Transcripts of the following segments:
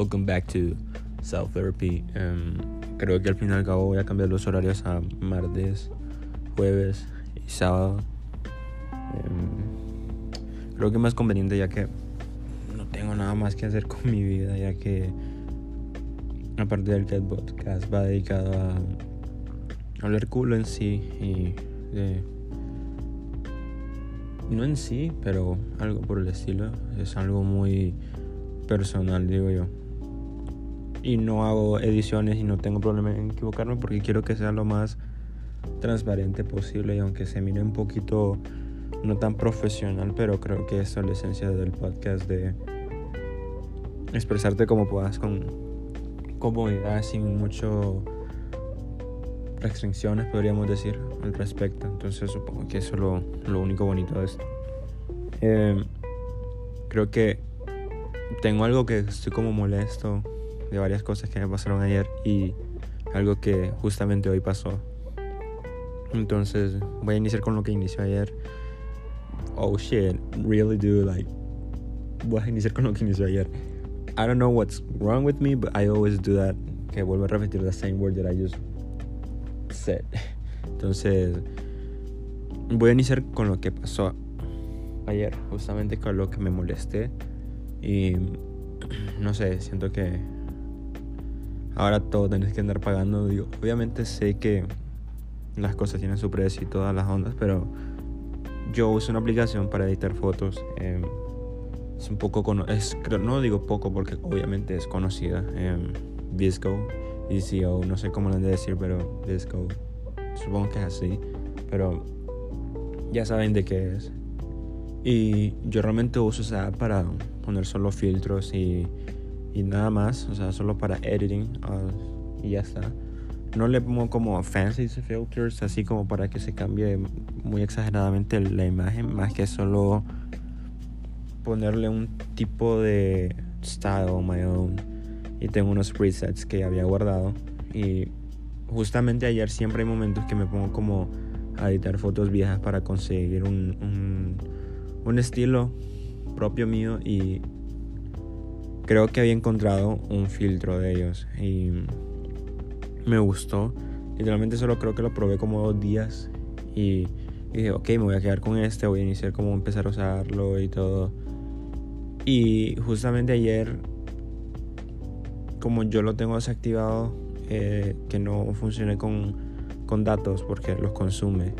welcome back to Self Therapy. Um, creo que al fin y al cabo voy a cambiar los horarios a martes, jueves y sábado. Um, creo que es más conveniente ya que no tengo nada más que hacer con mi vida, ya que aparte del que podcast va dedicado a hablar culo en sí y de no en sí, pero algo por el estilo. Es algo muy personal, digo yo. Y no hago ediciones y no tengo problema en equivocarme porque quiero que sea lo más transparente posible y aunque se mire un poquito no tan profesional, pero creo que esa es la esencia del podcast de expresarte como puedas con comodidad sin mucho restricciones, podríamos decir, al respecto. Entonces supongo que eso es lo, lo único bonito de esto. Eh, creo que tengo algo que estoy como molesto de varias cosas que me pasaron ayer y algo que justamente hoy pasó. Entonces voy a iniciar con lo que inició ayer. Oh shit, really do like. Voy a iniciar con lo que inició ayer. I don't know what's wrong with me, but I always do that. Que vuelvo a repetir the same word that I just said. Entonces, voy a iniciar con lo que pasó ayer, justamente con lo que me molesté. Y no sé, siento que ahora todo tenés que andar pagando. Digo, obviamente sé que las cosas tienen su precio y todas las ondas, pero yo uso una aplicación para editar fotos. Eh, es un poco es no digo poco porque obviamente es conocida. Eh, Visco, ECO, no sé cómo lo han de decir, pero Visco, supongo que es así. Pero ya saben de qué es. Y yo realmente uso esa app para poner solo filtros y, y nada más, o sea, solo para editing uh, y ya está. No le pongo como fancy filters, así como para que se cambie muy exageradamente la imagen, más que solo ponerle un tipo de style my own. Y tengo unos presets que había guardado. Y justamente ayer siempre hay momentos que me pongo como a editar fotos viejas para conseguir un, un, un estilo propio mío y creo que había encontrado un filtro de ellos y me gustó. Literalmente solo creo que lo probé como dos días y, dije, ok, me voy a quedar con este, voy a iniciar como empezar a usarlo y todo. Y justamente ayer, como yo lo tengo desactivado, eh, que no funcione con, con datos porque los consume.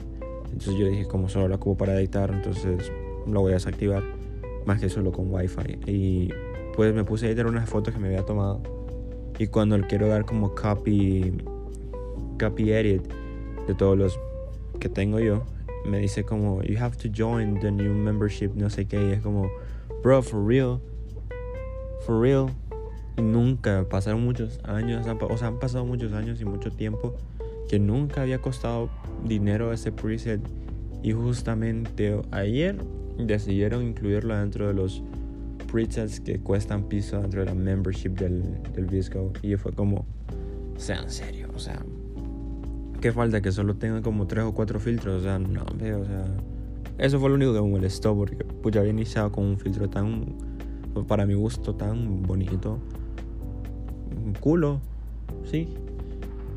Entonces yo dije, como solo lo ocupo para editar, entonces lo voy a desactivar más que solo con wifi y pues me puse a editar unas fotos que me había tomado. Y cuando le quiero dar como copy copy edit de todos los que tengo yo me dice como you have to join the new membership no sé qué y es como bro for real for real y nunca pasaron muchos años o sea han pasado muchos años y mucho tiempo que nunca había costado dinero ese preset. Y justamente ayer decidieron incluirlo dentro de los presets que cuestan piso dentro de la membership del, del Visco. Y fue como, sea en serio, o sea, ¿qué falta? Que solo tenga como tres o cuatro filtros, o sea, no, o sea, eso fue lo único que me molestó porque pues ya había iniciado con un filtro tan, para mi gusto, tan bonito, un culo, sí,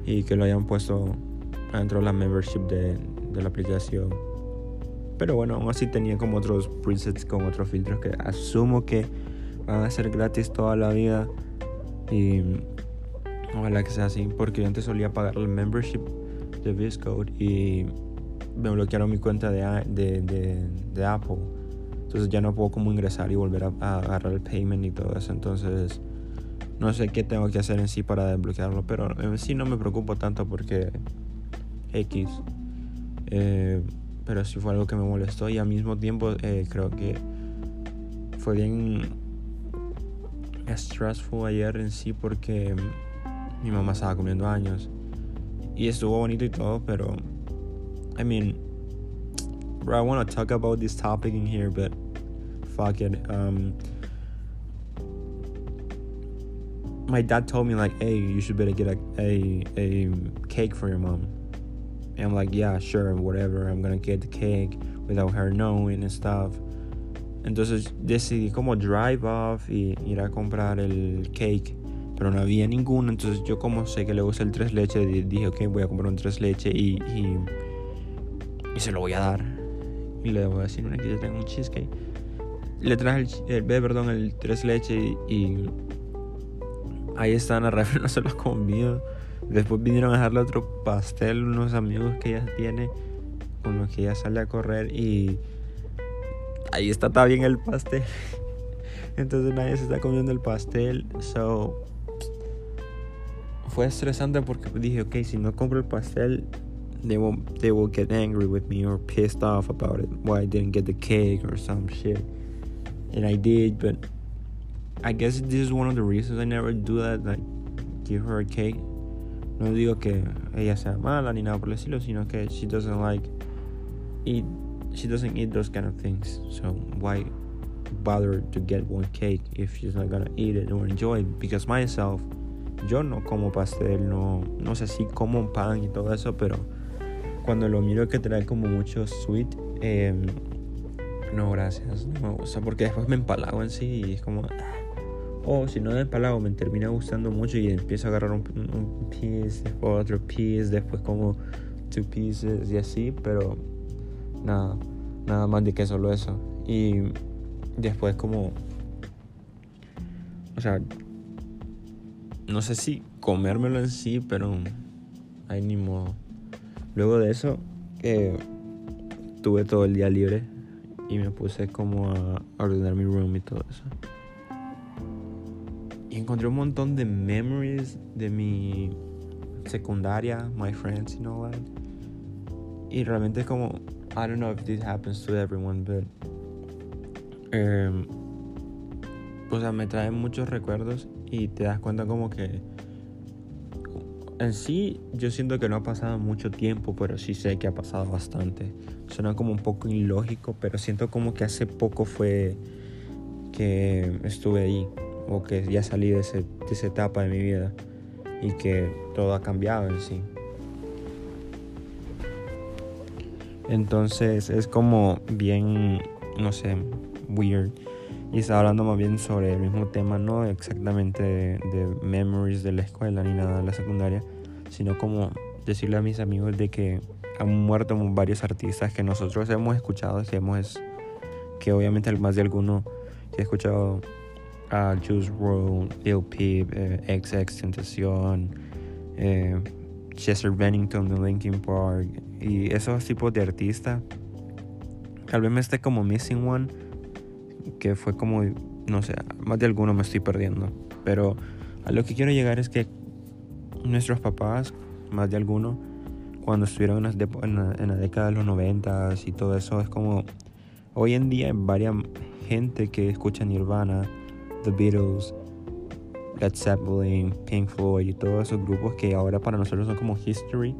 y que lo hayan puesto dentro de la membership de, de la aplicación pero bueno, aún así tenía como otros presets con otros filtros que asumo que van a ser gratis toda la vida. Y ojalá que sea así, porque yo antes solía pagar el membership de VSCode y me bloquearon mi cuenta de, de, de, Apple. Entonces ya no puedo como ingresar y volver a, agarrar el payment y todo eso. Entonces no sé qué tengo que hacer en sí para desbloquearlo, pero en sí no me preocupo tanto porque X. Eh, pero sí fue algo que me molestó y al mismo tiempo eh, creo que fue bien stressful ayer en sí porque mi mamá estaba cumpliendo años y estuvo bonito y todo, pero I mean, bro, I want to talk about this topic in here, but fuck it. Um, my dad told me like, hey, you should better get a a, a cake for your mom. And I'm like, yeah, sure, whatever. I'm gonna get the cake without her knowing and stuff. Entonces decidí como drive off y ir a comprar el cake. Pero no había ninguno. Entonces yo como sé que le gusta el tres leche, dije, ok, voy a comprar un tres leche y, y, y se lo voy a dar. Y le voy a decir, aquí yo tengo un cheesecake. Le traje el, el perdón, el tres leche y, ahí están, a Rafael no se lo comido. Después vinieron a dejarle otro pastel unos amigos que ella tiene con los que ella sale a correr y ahí está bien el pastel. Entonces nadie se está comiendo el pastel. So fue estresante porque dije, ok, si no compro el pastel, they will, they will get angry with me or pissed off about it. Why I didn't get the cake or some shit. And I did, but I guess this is one of the reasons I never do that. Like, give her a cake. No digo que ella sea mala ni nada por el estilo, sino que she doesn't like eat she doesn't eat those kind of things. So why bother to get one cake if she's not gonna eat it or enjoy it? Because myself, yo no como pastel, no, no sé si como pan y todo eso, pero cuando lo miro que trae como mucho sweet, eh, no gracias, no me gusta porque después me empalago en sí y es como... Ah. O si no me empalago me termina gustando mucho y empiezo a agarrar un, piece, otro piece, después como two pieces y así, pero nada, nada más de que solo eso. Y después como, o sea, no sé si comérmelo en sí, pero hay ni modo. Luego de eso, eh, tuve todo el día libre y me puse como a ordenar mi room y todo eso. Y encontré un montón de memories de mi secundaria, my friends, you know what. Y realmente es como I don't know if this happens to everyone, but. Um, o sea, me trae muchos recuerdos y te das cuenta como que. En sí, yo siento que no ha pasado mucho tiempo, pero sí sé que ha pasado bastante. Suena como un poco ilógico, pero siento como que hace poco fue que estuve ahí, o que ya salí de, ese, de esa etapa de mi vida y que todo ha cambiado en sí. Entonces es como bien, no sé, weird. Y estaba hablando más bien sobre el mismo tema, no exactamente de, memories de la escuela ni nada de la secundaria, sino como decirle a mis amigos de que han muerto varios artistas que nosotros hemos escuchado, que, hemos, que obviamente más de alguno que ha escuchado a Juice WRLD, Lil Peep, eh, XX Tentacion, eh, Chester Bennington de Linkin Park y esos tipos de artistas. Tal vez me esté como missing one, que fue como, no sé, más de alguno me estoy perdiendo. Pero a lo que quiero llegar es que nuestros papás, más de alguno, cuando estuvieron en la, en la década de los 90 y todo eso, es como hoy en día hay varias gente que escucha Nirvana, The Beatles, Led Zeppelin, Pink Floyd y todos esos grupos que ahora para nosotros son como history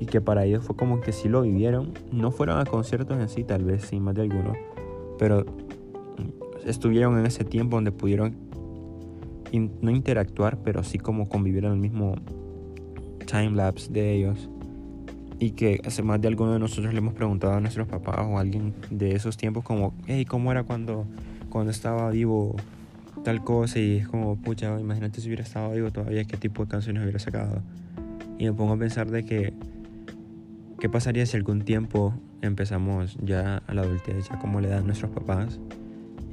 y que para ellos fue como que sí lo vivieron. No fueron a conciertos en sí, tal vez sí, más de algunos, pero estuvieron en ese tiempo donde pudieron no interactuar, pero sí como convivir en el mismo time lapse de ellos. Y que hace más de alguno de nosotros le hemos preguntado a nuestros papás o a alguien de esos tiempos como, hey, ¿cómo era cuando, cuando estaba vivo tal cosa y es como, pucha, imagínate si hubiera estado vivo todavía, qué tipo de canciones hubiera sacado. Y me pongo a pensar de que, ¿qué pasaría si algún tiempo empezamos ya a la adultez, ya como le dan nuestros papás,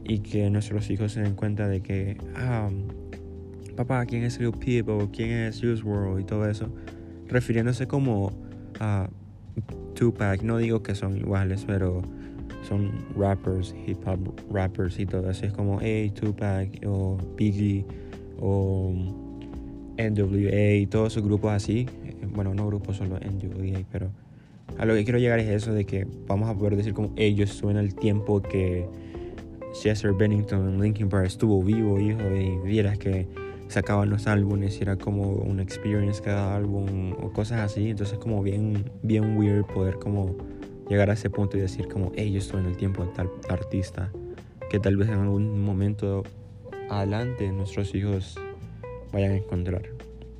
y que nuestros hijos se den cuenta de que, ah, papá, ¿quién es Lil Peep o quién es Use World y todo eso? Refiriéndose como a Tupac, no digo que son iguales, pero son rappers, hip hop rappers y todo así. Es como A, Tupac o Biggie o NWA y todos esos grupos así. Bueno, no grupos solo NWA, pero a lo que quiero llegar es eso de que vamos a poder decir como ellos suena el tiempo que Chester Bennington en Linkin Park estuvo vivo, hijo, y vieras que sacaban los álbumes y era como una experience cada álbum o cosas así. Entonces como bien, bien weird poder como llegar a ese punto y decir como, hey, yo estoy en el tiempo de tal artista, que tal vez en algún momento adelante nuestros hijos vayan a encontrar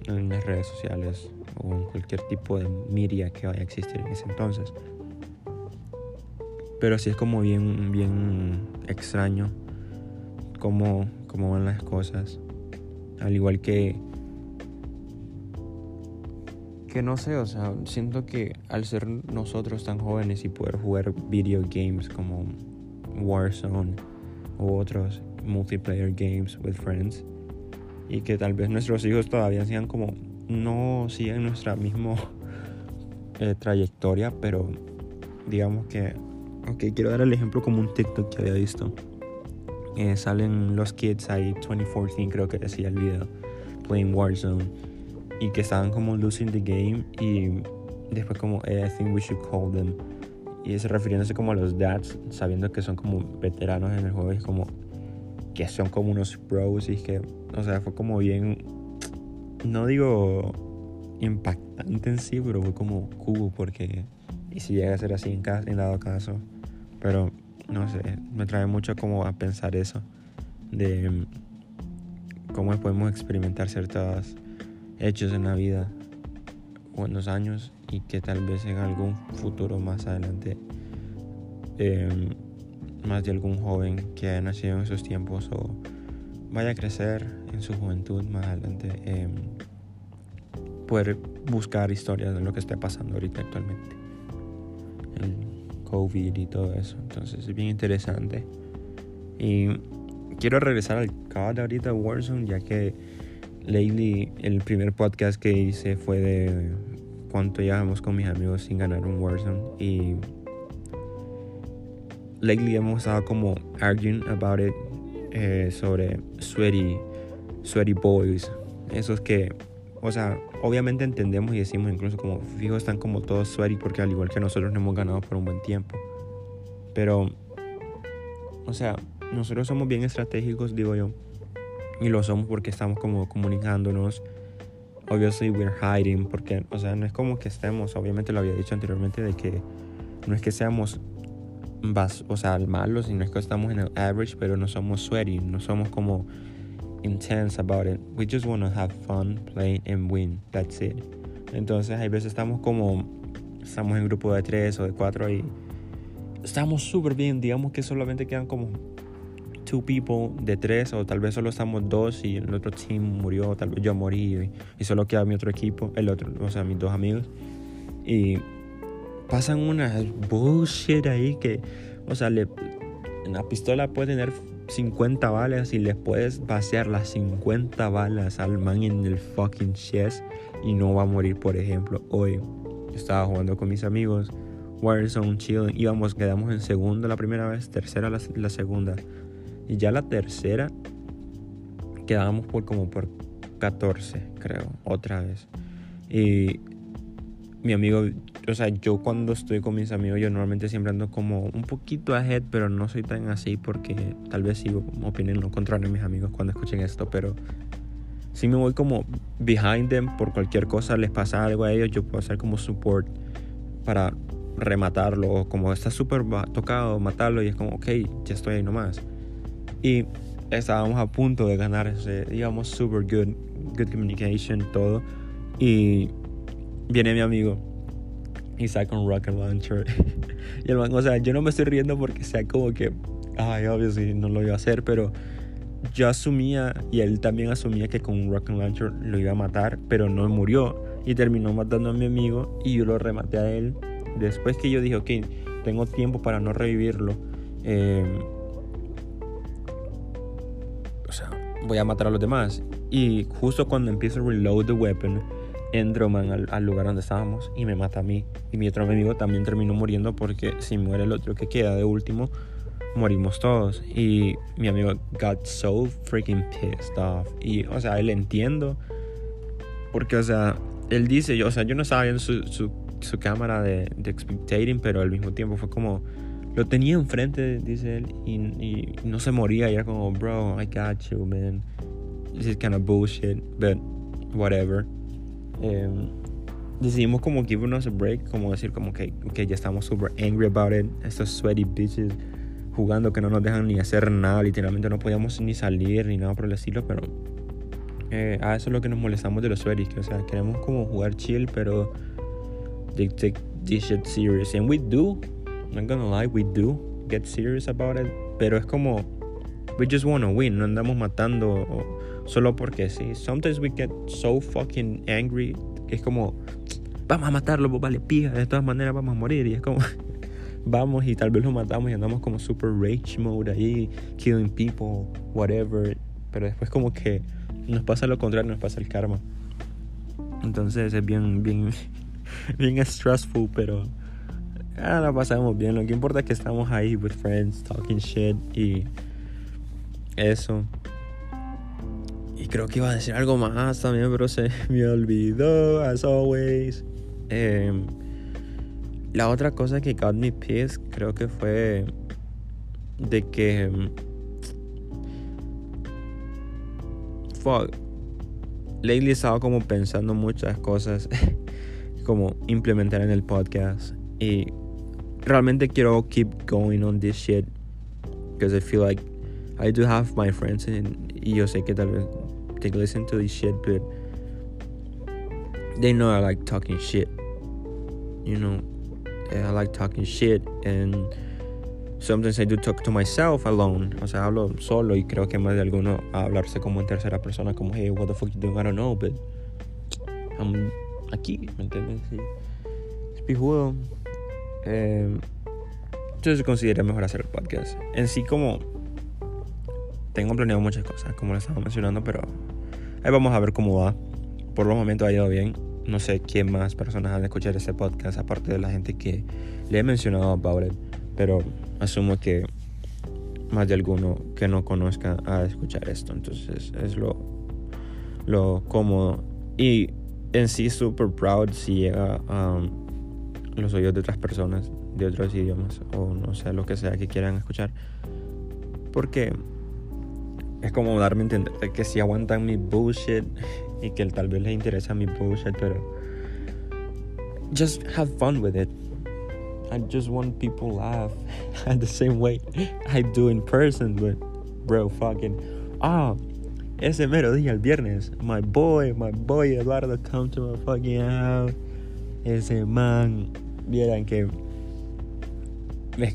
en las redes sociales o en cualquier tipo de media que vaya a existir en ese entonces. Pero sí es como bien, bien extraño cómo, cómo van las cosas. Al igual que que no sé, o sea, siento que al ser nosotros tan jóvenes y poder jugar video games como Warzone u otros multiplayer games with friends y que tal vez nuestros hijos todavía sean como no sigan nuestra misma eh, trayectoria, pero digamos que, ok, quiero dar el ejemplo como un TikTok que había visto. Eh, salen los kids ahí, 2014 creo que decía el video, playing Warzone, y que estaban como losing the game y después como, hey, I think we should call them. Y se refiriéndose como a los dads, sabiendo que son como veteranos en el juego, y como que son como unos pros y que, o sea, fue como bien, no digo impactante en sí, pero fue como cubo porque, y si llega a ser así en, caso, en dado caso, pero no sé, me trae mucho como a pensar eso, de cómo podemos experimentar ciertos hechos en la vida o en los años y que tal vez en algún futuro más adelante em, más de algún joven que haya nacido en esos tiempos o vaya a crecer en su juventud más adelante, eh, poder buscar historias de lo que está pasando ahorita actualmente. El COVID y todo eso. Entonces es bien interesante. Y quiero regresar al COD ahorita, Warzone, ya que lately el primer podcast que hice fue de cuánto llevamos con mis amigos sin ganar un Warzone. Y lately hemos estado como arguing about it eh, sobre sweaty, sweaty boys. Esos que, o sea, obviamente entendemos y decimos incluso como fijos están como todos sweaty porque al igual que nosotros no hemos ganado por un buen tiempo. Pero, o sea, nosotros somos bien estratégicos, digo yo. Y lo somos porque estamos como comunicándonos. Obviously we're hiding porque, o sea, no es como que estemos, obviamente lo había dicho anteriormente, de que no es que seamos o sea, malo, sino es que estamos en el average, pero no somos sweaty, no somos como intense about it. We just want to have fun, play and win. That's it. Entonces, hay veces estamos como, estamos en grupo de tres o de cuatro y estamos súper bien. Digamos que solamente quedan como two people de tres o tal vez solo estamos dos y el otro team murió, tal vez yo morí y, solo queda mi otro equipo, el otro, o sea, mis dos amigos. Y pasan unas bullshit ahí que, o sea, le, la pistola puede tener 50 balas y le puedes vaciar las 50 balas al man en el fucking chest y no va a morir, por ejemplo. Hoy estaba jugando con mis amigos, Warzone, chill, íbamos, quedamos en segundo la primera vez, tercera la, la segunda. Y ya la tercera quedábamos por como por 14, creo, otra vez. Y mi amigo, o sea, yo cuando estoy con mis amigos, yo normalmente siempre ando como un poquito ahead, pero no soy tan así porque tal vez sigo opinen lo contrario mis amigos cuando escuchen esto, pero si me voy como behind them por cualquier cosa, les pasa algo a ellos, yo puedo hacer como support para rematarlo, o como está súper tocado, matarlo y es como, ok, ya estoy ahí nomás. Y estábamos a punto de ganar ese, digamos, super good, good communication, todo. Y viene mi amigo y saca un rocket launcher. y el man, o sea, yo no me estoy riendo porque sea como que, ay, obvio, no lo iba a hacer, pero yo asumía y él también asumía que con un rocket launcher lo iba a matar, pero no murió y terminó matando a mi amigo y yo lo rematé a él. Después que yo dije, ok, tengo tiempo para no revivirlo. Em, voy a matar a los demás. Y justo cuando empiezo a reload the weapon, entro man, al, lugar donde estábamos y me mata a mí. Y mi otro amigo también terminó muriendo porque si muere el otro que queda de último, morimos todos. Y mi amigo got so freaking pissed off. Y, o sea, él entiendo. Porque, o sea, él dice, yo, o sea, yo no estaba viendo su, su, su cámara de, de expectating, pero al mismo tiempo fue como, lo tenía enfrente, dice él, y, y no se moría. Y era como, bro, I got you, man. This is kind of bullshit, but whatever. Em, decidimos como give a break, como decir como que, que ya estamos super angry about it, estos sweaty bitches jugando que no nos dejan ni hacer nada, literalmente no podíamos ni salir ni nada por el estilo, pero eh, a eso es lo que nos molestamos de los sweaties, que o sea, queremos como jugar chill, pero they take this shit serious, and we do, not gonna lie, we do get serious about it, pero es como we just wanna win, no andamos matando solo porque sí. Sometimes we get so fucking angry es como vamos a matarlo, vale pija, de todas maneras vamos a morir y es como vamos y tal vez lo matamos y andamos como super rage mode ahí, killing people, whatever, pero después como que nos pasa lo contrario, nos pasa el karma. Entonces es bien bien bien stressful, pero ah, la pasamos bien. Lo que importa es que estamos ahí with friends, talking shit y eso. Y creo que iba a decir algo más también, pero se me olvidó, as always. Em, la otra cosa que got me pissed creo que fue de que. Em, fuck. Lately estaba como pensando muchas cosas como implementar en el podcast y realmente quiero keep going on this shit because I feel like I do have my friends and yo sé que tal vez they listen to this shit but they know I like talking shit you know I like talking shit and sometimes I do talk to myself alone o sea hablo solo y creo que más de alguno a hablarse como en tercera persona como hey what the fuck you doing I don't know but I'm aquí, ¿me entiendes? Sí. Pijudo. Eh, entonces consideré mejor hacer el podcast. En sí como tengo planeado muchas cosas, como les estaba mencionando, pero ahí vamos a ver cómo va. Por los momentos ha ido bien. No sé quién más personas han de escuchar este podcast, aparte de la gente que le he mencionado about it. Pero asumo que más de alguno que no conozca a escuchar esto. Entonces es lo, lo cómodo. Y en sí super proud si llega a los oídos de otras personas de otros idiomas o no sé lo que sea que quieran escuchar porque es como darme a entender que si aguantan mi bullshit y que tal vez les interesa mi bullshit pero just have fun with it I just want people laugh at the same way I do in person but bro fucking ah ese mero día, el viernes, my boy, my boy Eduardo come to my fucking house. Ese man, vieran que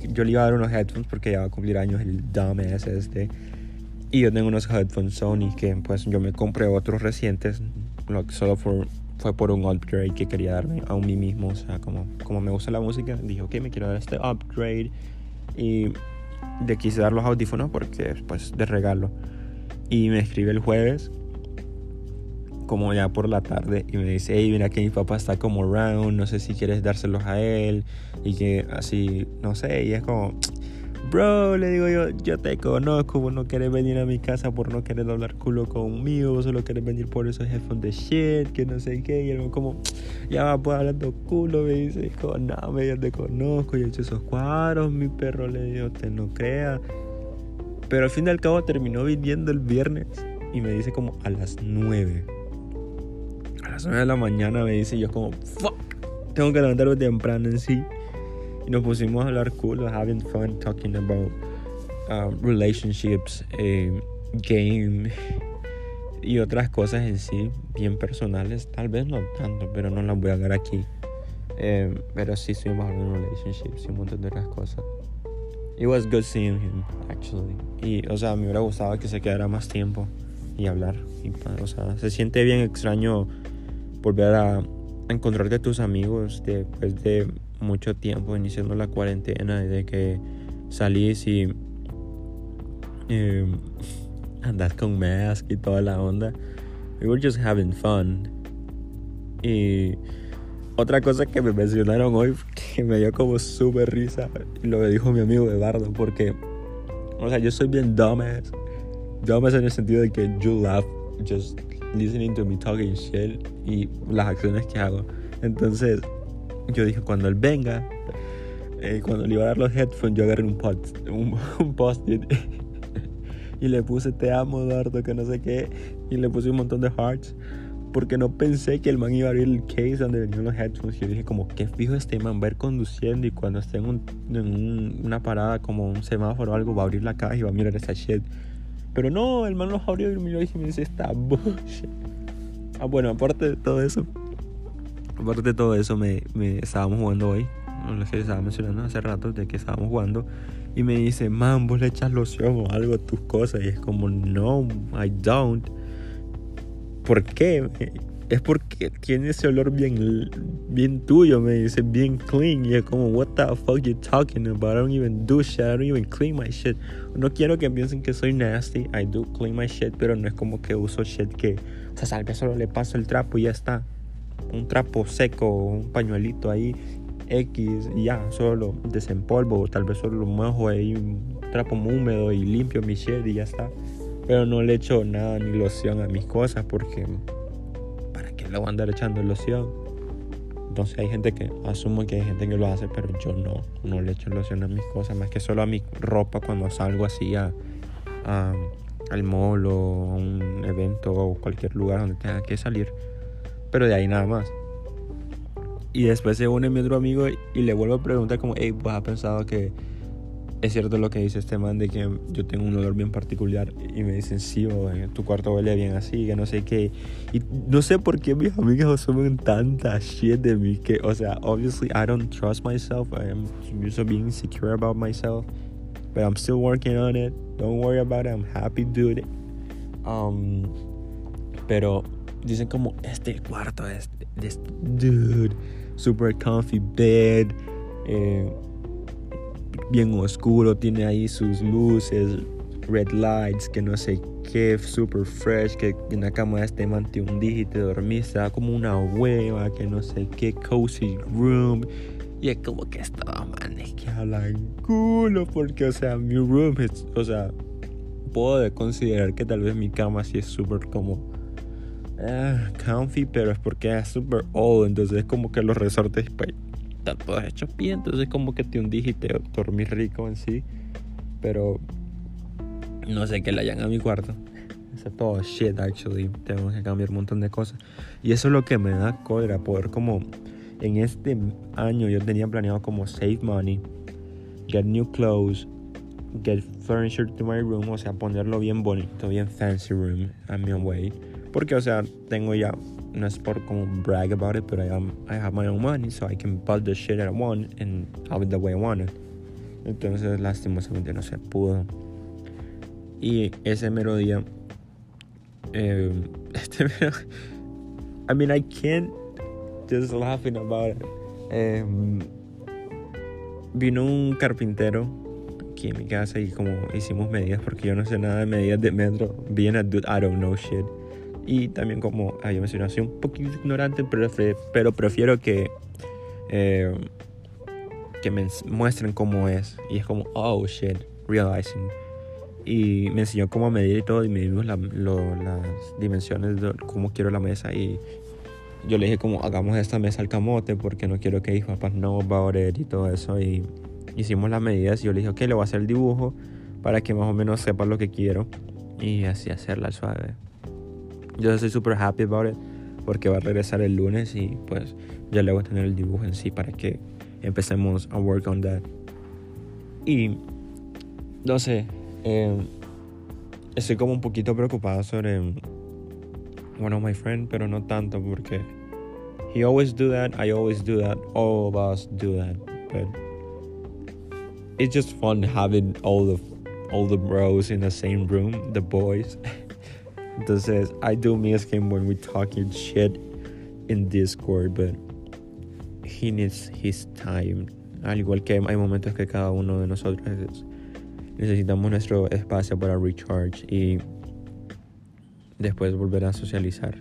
yo le iba a dar unos headphones porque ya va a cumplir años el dumbass este. Y yo tengo unos headphones Sony que pues yo me compré otros recientes. Solo fue por un upgrade que quería darme a mí mismo. O sea, como, como me gusta la música, dije, ok, me quiero dar este upgrade. Y le quise dar los audífonos porque pues de regalo. Y me escribe el jueves, como ya por la tarde, y me dice, hey, mira que mi papá está como round, no sé si quieres dárselos a él, y que así, no sé, y es como, bro, le digo yo, yo te conozco, vos no querés venir a mi casa por no querer hablar culo conmigo, solo querés venir por esos headphones de shit, que no sé qué, y él como, ya va pues hablando culo, me dice, no, me yo te conozco, y he hecho esos cuadros, mi perro, le digo, te no creas. Pero al fin y al cabo terminó viniendo el viernes y me dice como a las 9. Las 9 de la mañana me dice yo como, fuck, tengo que levantarme temprano en sí. Y nos pusimos a hablar cool, having fun, talking about um, relationships, eh, game y otras cosas en sí, bien personales. Tal vez no tanto, pero no las voy a hablar aquí. Eh, pero sí estuvimos hablando de relationships y un montón de otras cosas. It was good seeing him, actually. Y, o sea, me hubiera gustado que se quedara más tiempo y hablar. Y, o sea, se siente bien extraño volver a encontrarte tus amigos después de mucho tiempo iniciando la cuarentena y de que salís y eh, andás con mask y toda la onda. We were just having fun. Y otra cosa que me mencionaron hoy que me dio como súper risa, lo dijo mi amigo Eduardo, porque, o sea, yo soy bien dumbass. Dumbass en el sentido de que you laugh just listening to me talking shit y las acciones que hago. Entonces, yo dije, cuando él venga, eh, cuando le iba a dar los headphones, yo agarré un, post, un, un post-it y le puse te amo, Eduardo, que no sé qué, y le puse un montón de hearts porque no pensé que el man iba a abrir el case donde venían los headphones. Y yo dije, como, qué fijo este man va a ir conduciendo y cuando esté en, una parada como un semáforo o algo, va a abrir la caja y va a mirar esa shit. Pero no, el man los abrió y miró y me dice, esta bullshit. Ah, bueno, aparte de todo eso, aparte de todo eso, me, me estábamos jugando hoy lo que estaba mencionando hace rato, de que estábamos jugando, y me dice, man, vos le echas loción o algo a tus cosas, y es como, no, I don't. ¿Por qué? Es porque tiene ese olor bien, bien tuyo, me dice, bien clean. Y es como, what the fuck you talking about? I don't even do shit, I don't even clean my shit. No quiero que piensen que soy nasty, I do clean my shit, pero no es como que uso shit que, o sea, tal vez solo le paso el trapo y ya está un trapo seco, un pañuelito ahí X y ya, solo desempolvo, tal vez solo lo mojo ahí, un trapo húmedo y limpio mi shit y ya está. Pero no le echo nada ni loción a mis cosas porque ¿para qué le voy a andar echando loción? Entonces hay gente que asumo que hay gente que lo hace, pero yo no, no le echo loción a mis cosas, más que solo a mi ropa cuando salgo así a, al mall o a un evento o cualquier lugar donde tenga que salir pero de ahí nada más. Y después se une mi otro amigo y le vuelvo a preguntar como, hey, ¿vos has pensado que es cierto lo que dice este man de que yo tengo un olor bien particular? Y me dicen, sí, o tu cuarto huele bien así, que no sé qué. Y no sé por qué mis amigos asumen tanta shit de mí que, o sea, obviously I don't trust myself. I am so being insecure about myself. But I'm still working on it. Don't worry about it. I'm happy, dude. Um, pero dicen como este cuarto es este, dude super comfy bed eh, bien oscuro tiene ahí sus luces red lights que no sé qué super fresh que en la cama de este man te hundís y te como una hueva que no sé qué cozy room. Y es como que estaba man es que hablan culo porque o sea mi room es o sea puedo considerar que tal vez mi cama sí es súper como eh, comfy, pero es porque es super old, entonces es como que los resortes pues, están todos hechos bien, entonces es como que te hundís y te dormís rico en sí, pero no sé qué le hayan a mi cuarto. Es todo shit, actually. Tengo que cambiar un montón de cosas. Y eso es lo que me da cólera, poder como en este año yo tenía planeado como save money, get new clothes, get furniture to my room, o sea, ponerlo bien bonito, bien fancy room, a mi way porque, o sea, tengo ya, no es por como brag about it, pero I, am, I have my own money, so I can buy the shit that I want and have it the way I want it. Entonces, lastimosamente no se pudo. Y ese mero día, eh, este mero, I mean, I can't just laughing about it. Eh, vino un carpintero aquí en mi casa y como hicimos medidas porque yo no sé nada de medidas de metro. Being a dude, I don't know shit. Y también como había mencionado, soy un poquito ignorante, pero, pero prefiero que, eh, que me muestren cómo es. Y es como, oh shit, realizing. Y me enseñó cómo medir y todo, y medimos las dimensiones de cómo quiero la mesa. Y yo le dije como, hagamos esta mesa al camote, porque no quiero que mis papás no about it y todo eso. Y hicimos las medidas y yo le dije, ok, le voy a hacer el dibujo para que más o menos sepa lo que quiero. Y así hacerla suave. Yo estoy súper happy about it porque va a regresar el lunes y pues ya le voy a tener el dibujo en sí para que empecemos a work on that. Y no sé, eh, estoy como un poquito preocupado sobre one of my friends, pero no tanto porque he always do that, I always do that, all of us do that, but it's just fun having all the all the bros in the same room, the boys. Entonces, I do miss him when we talking shit in Discord, but he needs his time. Al igual que hay momentos que cada uno de nosotros necesitamos nuestro espacio para recharge y después volver a socializar.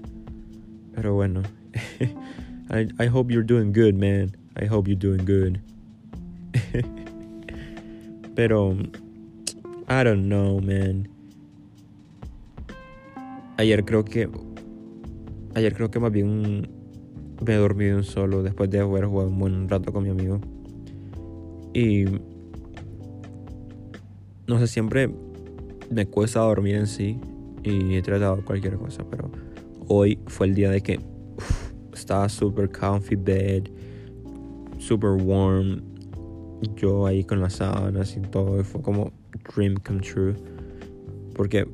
Pero bueno, I, I hope you're doing good, man. I hope you're doing good. Pero, I don't know, man ayer creo que ayer creo que más bien me he dormido solo después de haber jugado un buen rato con mi amigo. Y no sé siempre me cuesta dormir en sí y he tratado cualquier cosa pero hoy fue el día de que estaba super comfy bed super warm yo ahí con las sábanas y todo fue como dream come true porque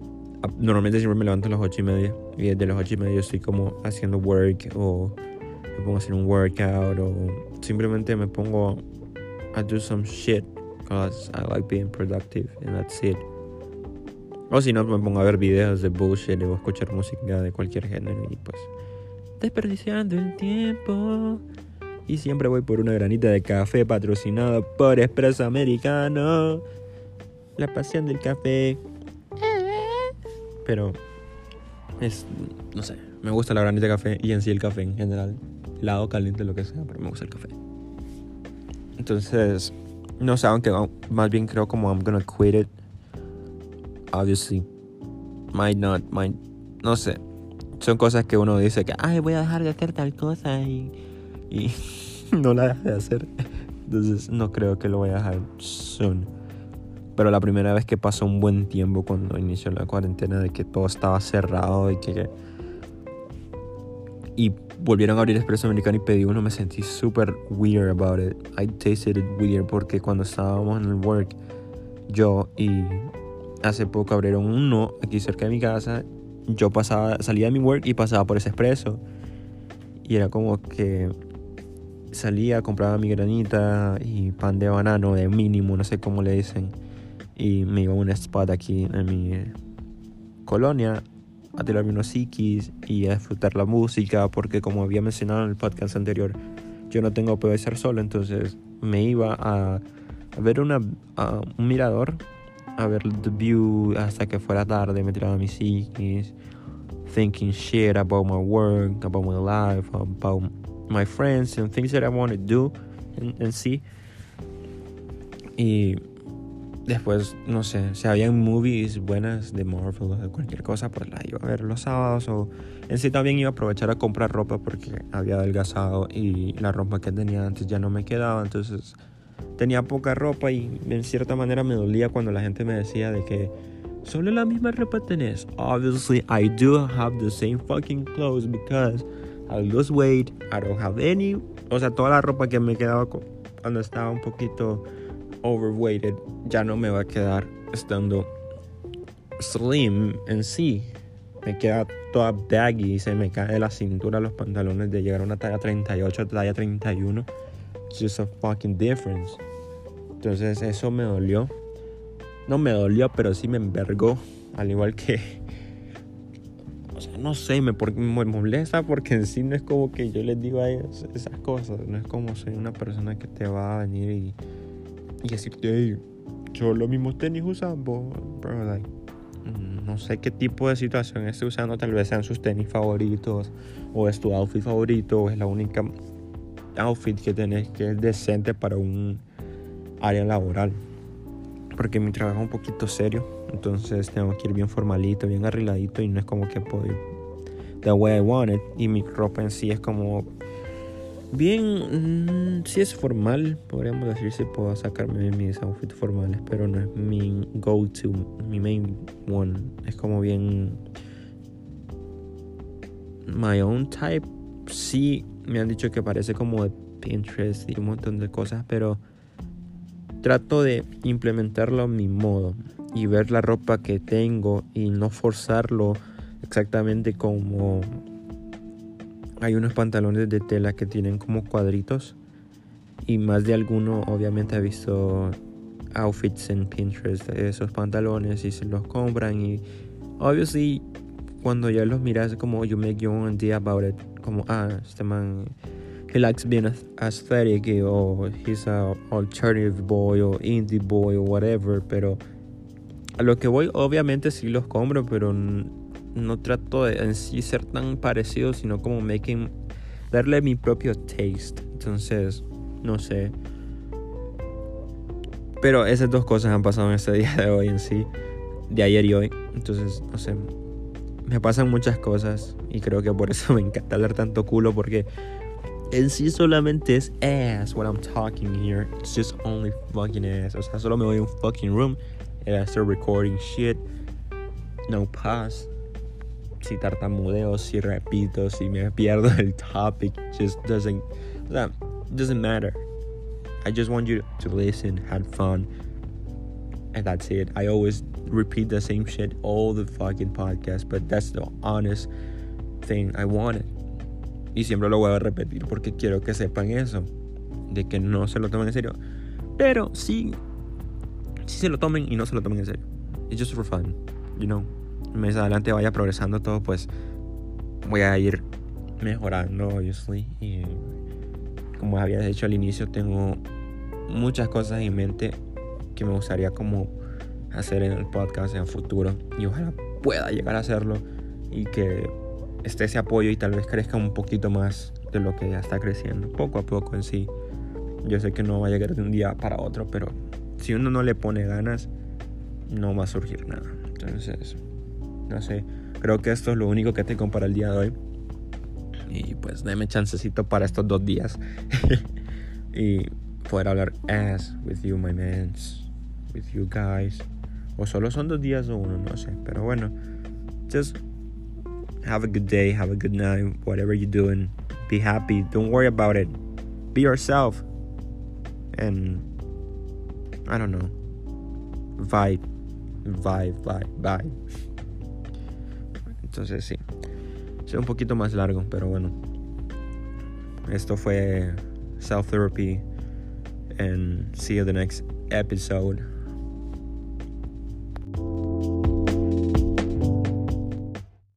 normalmente siempre me levanto a las 8 y media y desde las 8 y media estoy como haciendo work o me pongo a hacer un workout o simplemente me pongo I do some shit because I like being productive and that's it. O si no, me pongo a ver videos de bullshit o escuchar música de cualquier género y pues desperdiciando el tiempo. Y siempre voy por una granita de café patrocinado por Espresso Americano. La pasión del café. Pero es, no sé, me gusta la granita de café y en sí el café en general. Lado caliente, lo que sea, pero me gusta el café. Entonces, no sé, aunque más bien creo como I'm gonna quit it. Obviously. Might not, might. No sé. Son cosas que uno dice que, ay, voy a dejar de hacer tal cosa y. Y no la dejo de hacer. Entonces, no creo que lo voy a dejar soon. Pero la primera vez que pasó un buen tiempo cuando inició la cuarentena, de que todo estaba cerrado y que. Y volvieron a abrir Expreso Americano y pedí uno, me sentí súper weird about it. I tasted it weird porque cuando estábamos en el work, yo y hace poco abrieron uno aquí cerca de mi casa. Yo pasaba, salía de mi work y pasaba por ese expreso. Y era como que salía, compraba mi granita y pan de banano de mínimo, no sé cómo le dicen. Y me iba a un spot aquí en mi colonia a tirarme unos psiquis y a disfrutar la música, porque como había mencionado en el podcast anterior, yo no tengo poder ser solo, entonces me iba a, ver una, un mirador, a ver the view hasta que fuera tarde, me tiraba mis psiquis, thinking shit about my work, about my life, about my friends and things that I want to do and, see. Y después, no sé, si habían movies buenas de Marvel o de cualquier cosa, pues la iba a ver los sábados. O en sí también iba a aprovechar a comprar ropa porque había adelgazado y la ropa que tenía antes ya no me quedaba. Entonces tenía poca ropa y en cierta manera me dolía cuando la gente me decía de que solo la misma ropa tenés. Obviously, I do have the same fucking clothes because I lose weight, I don't have any. O sea, toda la ropa que me quedaba cuando estaba un poquito overweighted ya no me va a quedar estando slim en sí. Me queda toda baggy se me cae de la cintura los pantalones de llegar a una talla 38 a talla 31. It's just a fucking difference. Entonces eso me dolió. No me dolió, pero sí me envergó. Al igual que... O sea, no sé, me, me molesta porque en sí no es como que yo les digo a ellos esas cosas. No es como soy una persona que te va a venir y y decirte, hey, yo los mismos tenis usando, mm, no sé qué tipo de situación esté usando, tal vez sean sus tenis favoritos, o es tu outfit favorito, o es la única outfit que tenés que es decente para un área laboral. Porque mi trabajo es un poquito serio, entonces tengo que ir bien formalito, bien arregladito, y no es como que puedo ir the way I want it, y mi ropa en sí es como Bien, mm, si es formal, podríamos decir si puedo sacarme mis outfits formales, pero no es mi go-to, mi main one. Es como bien my own type. Sí, me han dicho que parece como de Pinterest y un montón de cosas, pero trato de implementarlo a mi modo y ver la ropa que tengo y no forzarlo exactamente como hay unos pantalones de tela que tienen como cuadritos y más de alguno obviamente ha visto outfits en Pinterest esos pantalones y se los compran y obviously cuando ya los miras como you make your own idea about it como ah este man he likes being aesthetic o he's a alternative boy o indie boy o whatever pero a lo que voy obviamente sí los compro pero no trato de en sí ser tan parecido, sino como making, darle mi propio taste. Entonces, no sé. Pero esas dos cosas han pasado en este día de hoy en sí, de ayer y hoy. Entonces, no sé. Me pasan muchas cosas y creo que por eso me encanta hablar tanto culo porque en sí solamente es ass what I'm talking here. It's just only fucking ass. O sea, solo me voy a un fucking room and I start recording shit. No pause si tartamudeo, si repito, si me pierdo el topic, just doesn't, doesn't matter. I just want you to listen, have fun, and that's it. I always repeat the same shit all the fucking podcast, but that's the honest thing I wanted. Y siempre lo voy a repetir porque quiero que sepan eso, de que no se lo tomen en serio. Pero sí, sí se lo tomen y no se lo tomen en serio. It's just for fun, you know. Mes adelante vaya progresando todo, pues voy a ir mejorando, obviously. Y como había dicho al inicio, tengo muchas cosas en mente que me gustaría como hacer en el podcast en el futuro. Y ojalá pueda llegar a hacerlo y que esté ese apoyo y tal vez crezca un poquito más de lo que ya está creciendo, poco a poco en sí. Yo sé que no va a llegar de un día para otro, pero si uno no le pone ganas, no va a surgir nada. Entonces, no sé, creo que esto es lo único que tengo para el día de hoy. Y pues déme chancecito para estos dos días. y poder hablar as with you, my mans, with you guys. O solo son dos días o uno, no sé. Pero bueno, just have a good day, have a good night, whatever you're doing. Be happy. Don't worry about it. Be yourself. And I don't know. Vibe. Vibe, vibe, vibe. Entonces sí. Sea un poquito más largo, pero bueno. Esto fue Self Therapy. And see you the next episode.